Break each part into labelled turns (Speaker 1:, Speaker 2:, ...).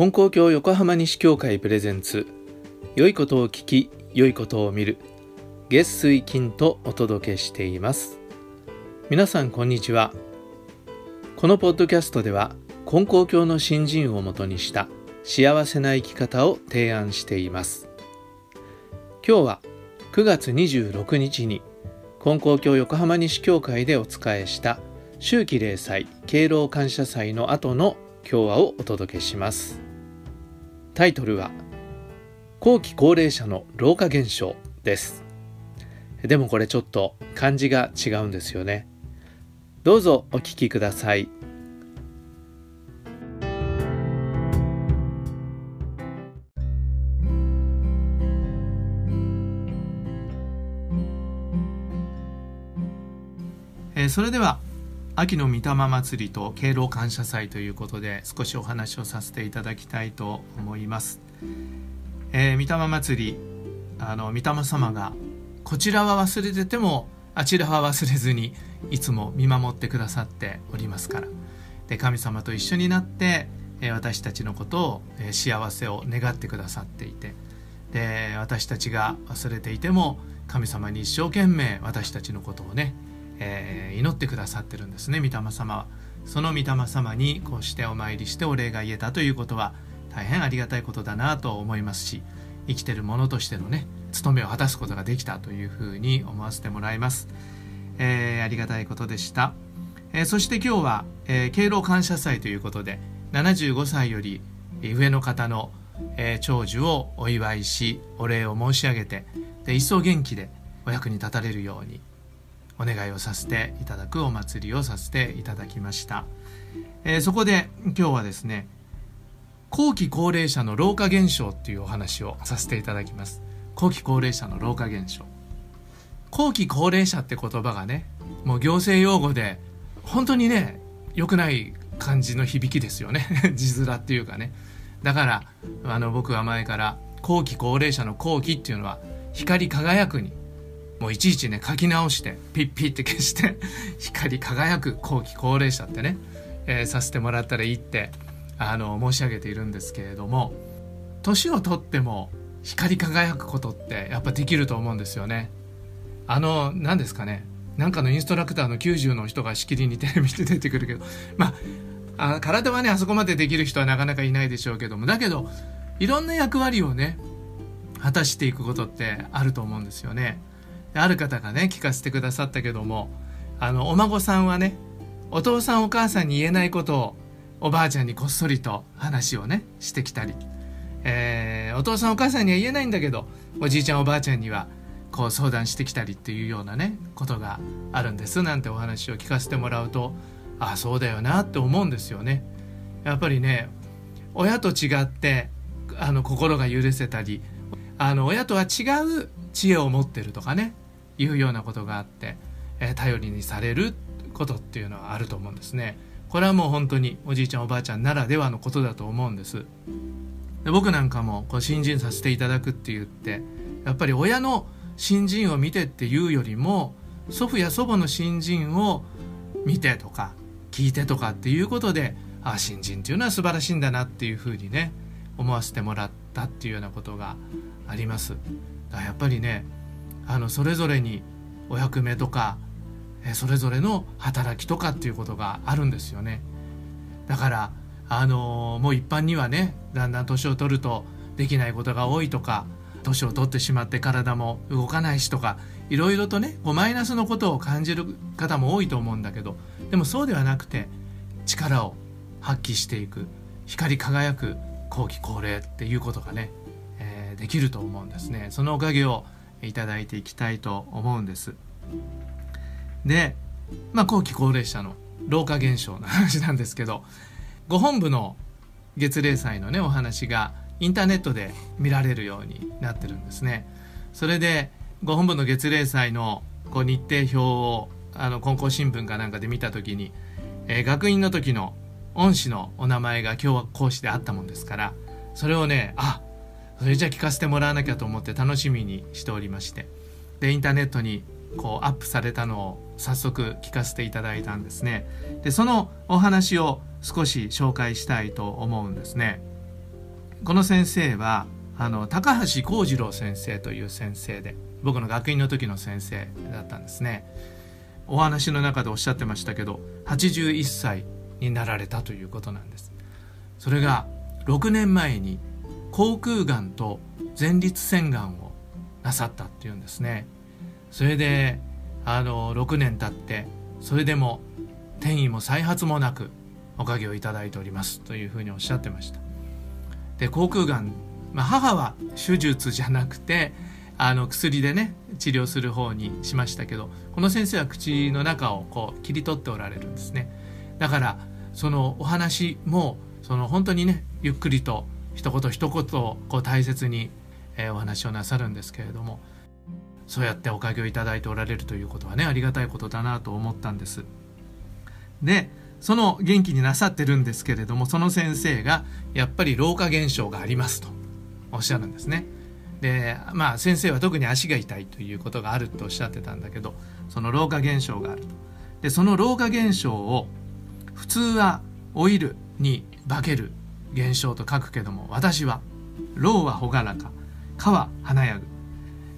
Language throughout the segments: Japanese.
Speaker 1: 金光教横浜西教会プレゼンツ。良いことを聞き良いことを見る。月水金とお届けしています。皆さんこんにちは。このポッドキャストでは金光教の新人をもとにした幸せな生き方を提案しています。今日は9月26日に金光教横浜西教会でお仕えした秋季例祭敬老感謝祭の後の今日はをお届けします。タイトルは後期高齢者の老化現象です。でもこれちょっと漢字が違うんですよね。どうぞお聞きください。えー、それでは秋の御霊祭りと敬老感謝祭ということで少しお話をさせていただきたいと思います。えー、御霊祭りあの御霊様がこちらは忘れててもあちらは忘れずにいつも見守ってくださっておりますからで神様と一緒になって、え私たちのことを、え幸せを願ってくださっていてで私たちが忘れていても神様に一生懸命私たちのことをねえー、祈ってくださってるんですね御霊様は。その御霊様にこうしてお参りしてお礼が言えたということは大変ありがたいことだなと思いますし生きてる者としてのね務めを果たすことができたというふうに思わせてもらいます、えー、ありがたいことでした、えー、そして今日は、え、敬老感謝祭ということで75歳より上の方の、え、長寿をお祝いしお礼を申し上げてで一層元気でお役に立たれるようにお願いをさせていただくお祭りをさせていただきました、えー、そこで今日はですね後期高齢者の老化現象っていうお話をさせていただきます。後期高齢者の老化現象。後期高齢者って言葉がねもう行政用語で本当にね良くない感じの響きですよね。字面っていうかね。だからあの僕は前から後期高齢者の後期っていうのは光り輝くにもういちいちね書き直してピッピッて消して 光り輝く後期高齢者ってね、えー、させてもらったらいいってあの申し上げているんですけれども年を取っても光り輝くことってやっぱできると思うんですよね。あの何ですかねなんかのインストラクターの90の人がしきりにテレビで出てくるけどまああ体はねあそこまでできる人はなかなかいないでしょうけどもだけどいろんな役割をね果たしていくことってあると思うんですよね。ある方がね聞かせてくださったけどもあのお孫さんはねお父さんお母さんに言えないことをおばあちゃんにこっそりと話をねしてきたり、えー、お父さんお母さんには言えないんだけどおじいちゃんおばあちゃんにはこう相談してきたりっていうようなねことがあるんですなんてお話を聞かせてもらうとああそうだよなって思うんですよね。やっぱりね親と違ってあの心が許せたりあの親とは違う知恵を持ってるとかねいうようなことがあって、えー、頼りにされることっていうのはあると思うんですね。これはもう本当におじいちゃんおばあちゃんならではのことだと思うんです。で僕なんかもこう新人させていただくって言ってやっぱり親の新人を見てっていうよりも祖父や祖母の新人を見てとか聞いてとかっていうことでああ新人っていうのは素晴らしいんだなっていうふうにね思わせてもらったっていうようなことがあります。だからやっぱりねあのそれぞれにお役目とかそれぞれの働きとかっていうことがあるんですよね。だからあのもう一般にはねだんだん年を取るとできないことが多いとか年を取ってしまって体も動かないしとかいろいろとねこうマイナスのことを感じる方も多いと思うんだけどでもそうではなくて力を発揮していく光り輝く後期高齢っていうことがねえできると思うんですねそのおかげをいただいていきたいと思うんです。でまあ後期高齢者の老化現象の話なんですけどご本部の月例祭のねお話がインターネットで見られるようになってるんですね。それでご本部の月例祭のこう日程表をあの金光新聞かなんかで見た時に、えー、学院の時の恩師のお名前が今日は講師であったもんですからそれをねあそれじゃあ聞かせてもらわなきゃと思って楽しみにしておりまして。でインターネットにこうアップされたのを早速聞かせていただいたんですね。でそのお話を少し紹介したいと思うんですね。この先生はあの高橋幸次郎先生という先生で僕の学院の時の先生だったんですね。お話の中でおっしゃってましたけど81歳になられたということなんです。それが6年前に口腔がんと前立腺がんをなさったっていうんですね。それであの6年経ってそれでも転移も再発もなくおかげをいただいております。というふうにおっしゃってました。で口腔がん、まあ、母は手術じゃなくてあの薬でね治療する方にしましたけどこの先生は口の中をこう切り取っておられるんですね。だからそのお話もその本当にねゆっくりと一言一言こう大切に、え、お話をなさるんですけれどもそうやっておかげをいただいておられるということはねありがたいことだなと思ったんです。でその元気になさってるんですけれどもその先生がやっぱり老化現象がありますとおっしゃるんですね。でまあ先生は特に足が痛いということがあるとおっしゃってたんだけどその老化現象があると。でその老化現象を普通はオイルに化ける現象と書くけども私は老は朗らかかは華やぐ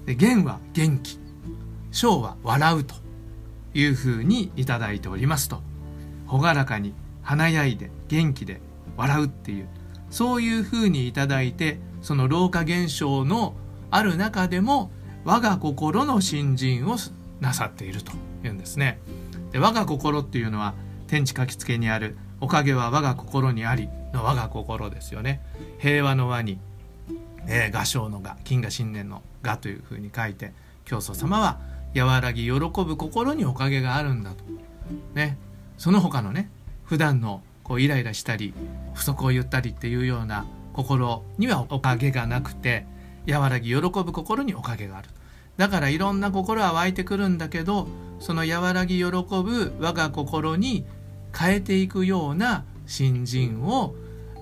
Speaker 1: で元は元気小は笑うというふうにいただいておりますと朗らかに華やいで元気で笑うっていうそういうふうにいただいてその老化現象のある中でも我が心の新人をなさっているというんですね。で我が心っていうのは天地書きつけにあるおかげは我が心にありの我が心ですよね。平和の和に、えー、画商の画金河新年の画というふうに書いて教祖様は和らぎ喜ぶ心におかげがあるんだと。ね。その他のね普段のこうイライラしたり不足を言ったりっていうような心にはおかげがなくて和らぎ喜ぶ心におかげがあるだからいろんな心は湧いてくるんだけどその和らぎ喜ぶ我が心に変えていくような新人を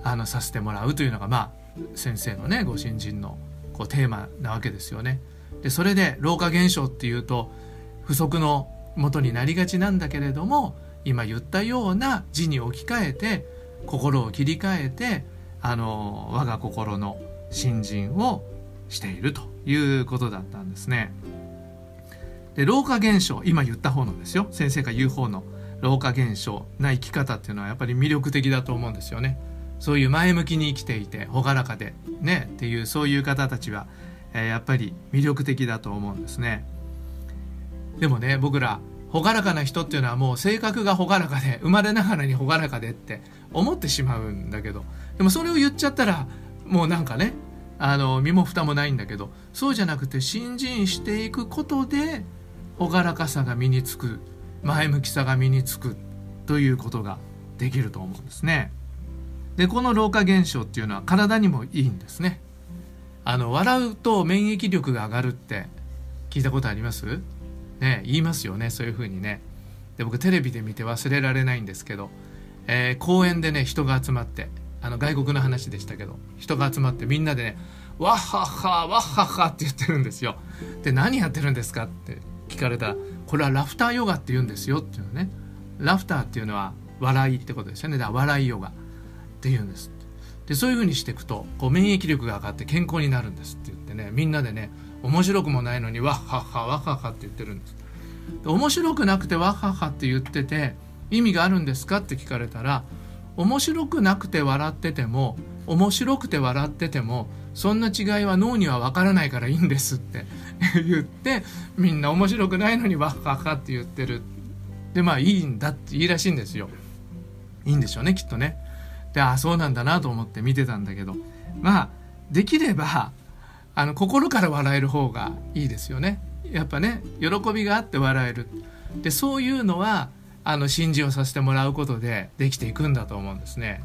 Speaker 1: あのさせてもらうというのがまあ先生のねご新人のこうテーマなわけですよね。でそれで老化現象っていうと不足のもとになりがちなんだけれども今言ったような字に置き換えて心を切り替えてあの我が心の新人をしているということだったんですね。で老化現象今言った方のですよ先生が言う方の老化現象な生き方っていうのはやっぱり魅力的だと思うんですよね。そういう前向きに生きていて朗らかでねっていうそういう方たちは、えー、やっぱり魅力的だと思うんですね。でもね僕ら朗らかな人っていうのはもう性格が朗らかで生まれながらに朗らかでって思ってしまうんだけどでもそれを言っちゃったらもうなんかねあの身も蓋もないんだけどそうじゃなくて新人していくことで朗らかさが身につく前向きさが身につくということができると思うんですね。でこの老化現象っていうのは体にもいいんですね。あの笑うと免疫力が上がるって聞いたことあります？ね言いますよねそういうふうにね。で僕テレビで見て忘れられないんですけどえー、公園でね人が集まってあの外国の話でしたけど人が集まってみんなでね「わっはっはわっはっは」って言ってるんですよ。で何やってるんですかって聞かれたら「これはラフターヨガって言うんですよ」っていうのね。ラフターっていうのは笑いってことですよね。だから笑いヨガって言うんですでそういうふうにしていくとこう免疫力が上がって健康になるんですって言ってねみんなでね面白くもないのに「ワッハッハワッハッハ」って言ってるんです。で面白くなくて「ワッハッハ」って言ってて意味があるんですかって聞かれたら面白くなくて笑ってても面白くて笑っててもそんな違いは脳には分からないからいいんですって 言ってみんな面白くないのにわっはっはって言ってる。でまあいいんだっていいらしいんですよ。いいんでしょうねきっとね。でああそうなんだなと思って見てたんだけど。まあできればあの心から笑える方がいいですよね。やっぱね喜びがあって笑える。でそういうのはあの信じをさせてもらうことでできていくんだと思うんですね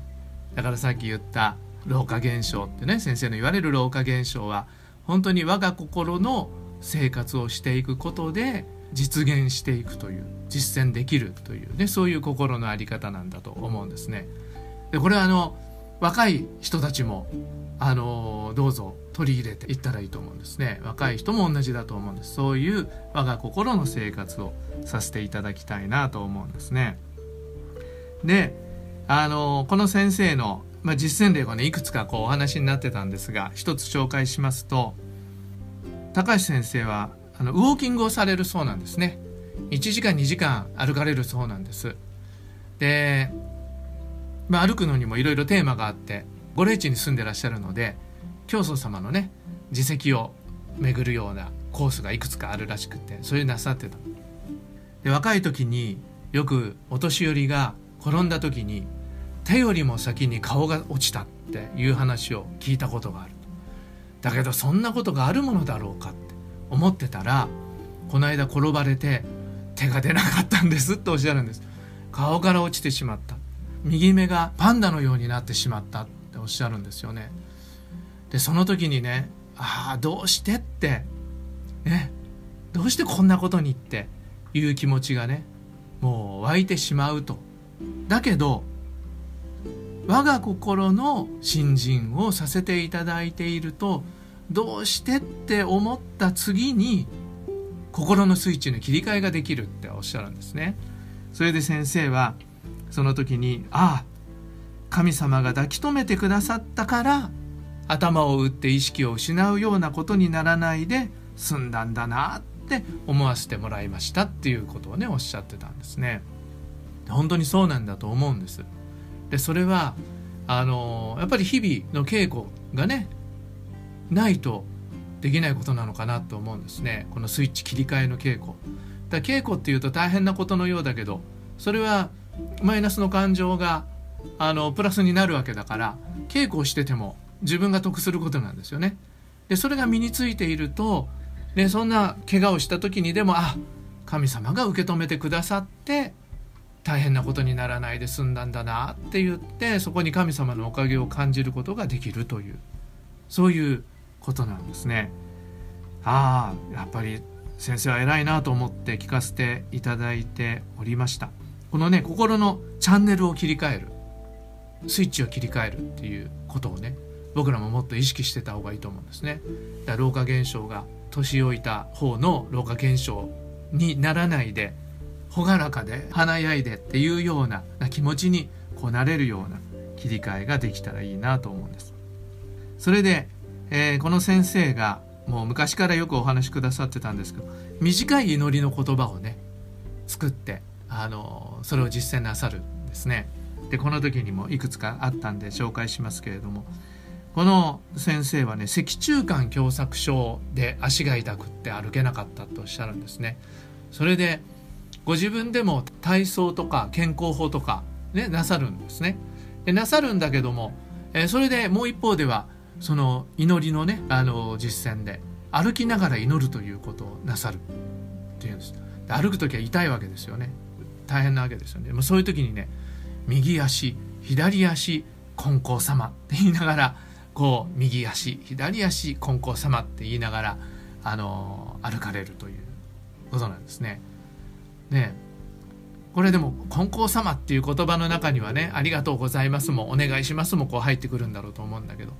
Speaker 1: だからさっき言った老化現象ってね先生の言われる老化現象は本当に我が心の生活をしていくことで実現していくという実践できるというねそういう心の在り方なんだと思うんですね。でこれはあの若い人たちもあのどうぞ取り入れていったらいいと思うんですね。若い人も同じだと思うんです。そういう我が心の生活をさせていただきたいなと思うんですね。であのこの先生のまあ、実践例がねいくつかこうお話になってたんですが一つ紹介しますと高橋先生はあのウォーキングをされるそうなんですね。1時間2時間歩かれるそうなんです。で、まあ、歩くのにもいろいろテーマがあってご霊地に住んでらっしゃるので教祖様のね自責を巡るようなコースがいくつかあるらしくてそれなさってた。で若い時によくお年寄りが転んだ時に手よりも先に顔が落ちたっていう話を聞いたことがある。だけどそんなことがあるものだろうかって思ってたらこの間転ばれて手が出なかったんですって おっしゃるんです。顔から落ちてしまった。右目がパンダのようになってしまったっておっしゃるんですよね。でその時にねああどうしてってねどうしてこんなことにっていう気持ちがねもう湧いてしまうと。だけど我が心の新人をさせていただいているとどうしてって思った次に心のスイッチの切り替えができるっておっしゃるんですね。それで先生はその時にああ神様が抱き留めてくださったから頭を打って意識を失うようなことにならないで済んだんだなって思わせてもらいましたっていうことをねおっしゃってたんですね。本当にそうなんだと思うんです。でそれはあのやっぱり日々の稽古がねないとできないことなのかなと思うんですねこのスイッチ切り替えの稽古。だ稽古っていうと大変なことのようだけどそれはマイナスの感情があのプラスになるわけだから稽古をしてても自分が得することなんですよね。でそれが身についているとでそんな怪我をした時にでもあ神様が受け止めてくださって大変なことにならないで済んだんだなって言ってそこに神様のおかげを感じることができるというそういうことなんですね。ああやっぱり先生は偉いなと思って聞かせていただいておりました。このね心のチャンネルを切り替えるスイッチを切り替えるっていうことをね僕らももっと意識してた方がいいと思うんですね。だから老化現象が年老いた方の老化現象にならないで朗らかで華やいでっていうような気持ちにこなれるような切り替えができたらいいなと思うんです。それで、えー、この先生がもう昔からよくお話しくださってたんですけど短い祈りの言葉をね作ってあのそれを実践なさるんですね。でこの時にもいくつかあったんで紹介しますけれどもこの先生はね脊柱管狭窄症で足が痛くって歩けなかったとおっしゃるんですね。それでご自分でも体操とか健康法とかねなさるんですね。でなさるんだけども、え、それでもう一方ではその祈りのねあの実践で歩きながら祈るということをなさるっていうんです。で歩く時は痛いわけですよね。大変なわけですよね。そういう時にね右足左足金光様って言いながらこう右足左足金光様って言いながらあの歩かれるということなんですね。でこれでも「金光様」っていう言葉の中にはね「ありがとうございます」も「お願いします」もこう入ってくるんだろうと思うんだけど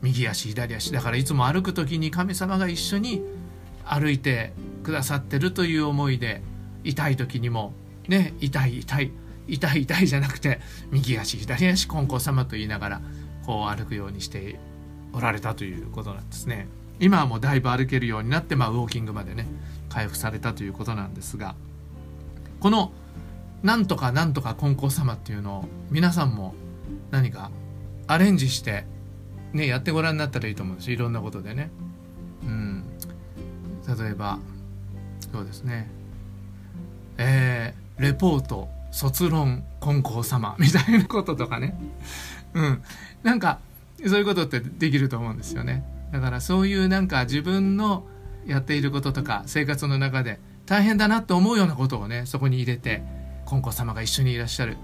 Speaker 1: 右足左足だからいつも歩く時に神様が一緒に歩いてくださってるという思いで痛い時にもね痛い痛い痛い痛いじゃなくて右足左足金光様と言いながらこう歩くようにしておられたということなんですね。今はもうだいぶ歩けるようになって、まあ、ウォーキングまでね回復されたということなんですがこの「なんとかなんとか金光様」っていうのを皆さんも何かアレンジしてねやってごらんになったらいいと思うんですいろんなことでね。うん。例えばそうですね。えー、レポート。卒論金光様みたいなこととかね。うん。なんかそういうことってできると思うんですよね。だからそういうなんか自分のやっていることとか生活の中で大変だなと思うようなことをねそこに入れて金光様が一緒にいらっしゃる、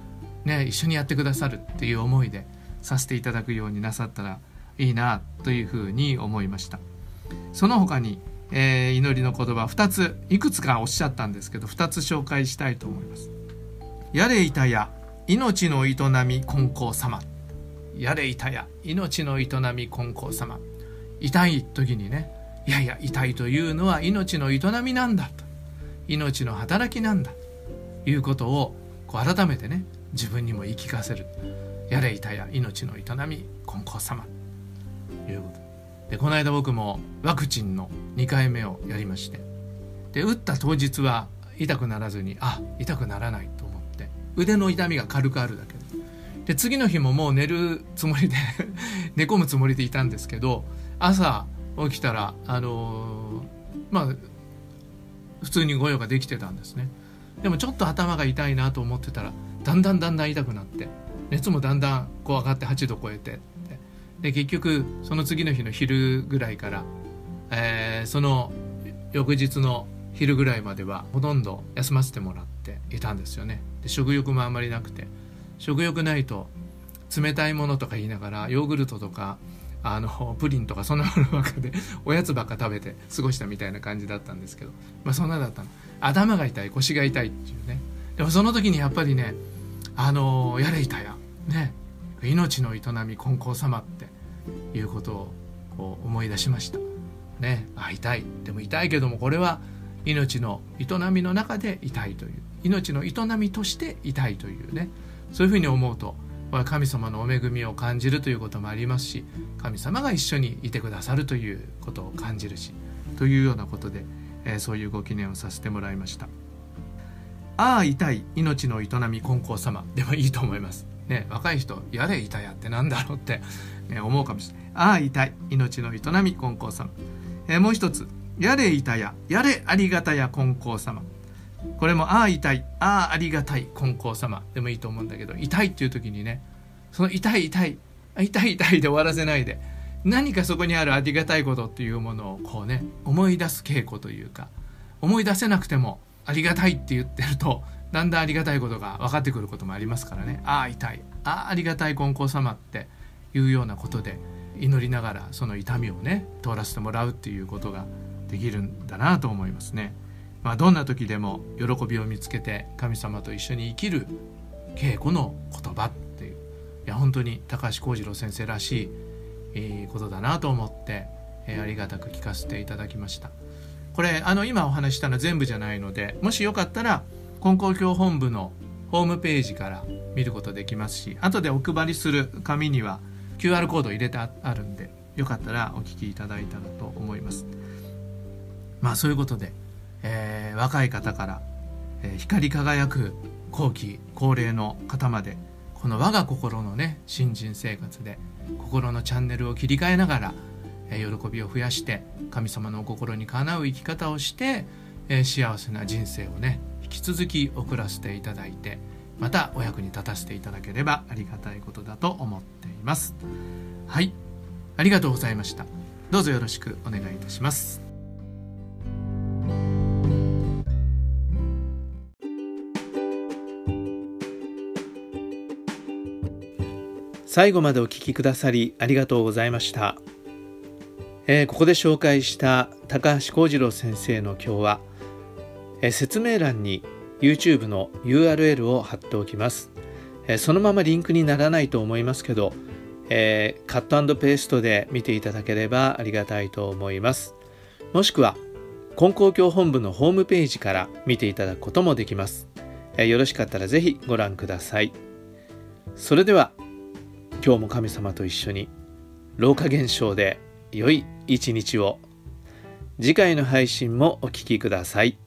Speaker 1: ね、一緒にやってくださるっていう思いでさせていただくようになさったらいいなというふうに思いました。その他に、えー、祈りの言葉2ついくつかおっしゃったんですけど2つ紹介したいと思います。やれいたや命の営み金光様。やれ痛や命の営み金光様。痛い時にねいやいや痛いというのは命の営みなんだと。命の働きなんだ。ということをこう改めてね自分にも言い聞かせる。やれいたや命の営み金光様。ということ。でこの間僕もワクチンの2回目をやりまして。で打った当日は痛くならずにあ痛くならないと。腕の痛みが軽くあるだけ。で次の日ももう寝るつもりで 寝込むつもりでいたんですけど朝起きたらあのー、まあ普通に御用ができてたんですね。でもちょっと頭が痛いなと思ってたらだんだんだんだん痛くなって熱もだんだんこう上がって8度超えて。で結局その次の日の昼ぐらいから、えー、その翌日の昼ぐらいまではほとんど休ませてもらっていたんですよね。で食欲もあんまりなくて。食欲ないと冷たいものとか言いながらヨーグルトとかあの プリンとかそんなものばっかで おやつばっか食べて過ごしたみたいな感じだったんですけど。まあそんなだったの。頭が痛い腰が痛いっていうね。でもその時にやっぱりねあのやれいたや。ね。命の営み金光様っていうことをこう思い出しました。ね。あ痛い。でも痛いけどもこれは命の営みの中で痛いという。命の営みとして痛いというね。そういうふうに思うと神様のお恵みを感じるということもありますし神様が一緒にいてくださるということを感じるしというようなことで、えー、そういうご記念をさせてもらいました。ああ痛い命の営み金光様。でもいいと思います。ね若い人やれ痛やってなんだろうって、ね、思うかもしれない。ああ痛い命の営み金光様、えー、もう一つ。やれ痛や。やれありがたや金光様これもああ痛い。ああありがたい金光様でもいいと思うんだけど痛いっていう時にねその痛い痛い痛い痛いで終わらせないで何かそこにあるありがたいことっていうものをこうね思い出す稽古というか思い出せなくてもありがたいって言ってるとだんだんありがたいことが分かってくることもありますからね。ああ痛い。ああありがたい金光様っていうようなことで祈りながらその痛みをね通らせてもらうっていうことができるんだなと思いますね。まあ、どんな時でも喜びを見つけて神様と一緒に生きる稽古の言葉っていういや本当に高橋幸次郎先生らしい、えー、ことだなと思って、えー、ありがたく聞かせていただきましたこれあの今お話したのは全部じゃないのでもしよかったら金光教本部のホームページから見ることできますし後でお配りする紙には QR コード入れてあるんでよかったらお聞きいただいたらと思いますまあそういうことでえー、若い方から、えー、光り輝く後期高齢の方までこの我が心のね新人生活で心のチャンネルを切り替えながら、えー、喜びを増やして神様のお心にかなう生き方をして、え、幸せな人生をね引き続き送らせていただいてまたお役に立たせていただければありがたいことだと思っています。はい。ありがとうございました。どうぞよろしくお願いいたします。最後までお聞きくださりありがとうございました、えー、ここで紹介した高橋幸次郎先生の今日は、えー、説明欄に YouTube の URL を貼っておきます、えー、そのままリンクにならないと思いますけど、えカットペーストで見ていただければありがたいと思います。もしくは金光教本部のホームページから見ていただくこともできます、えよろしかったらぜひご覧ください。それでは今日も神様と一緒に老化現象で良い一日を次回の配信もお聴きください。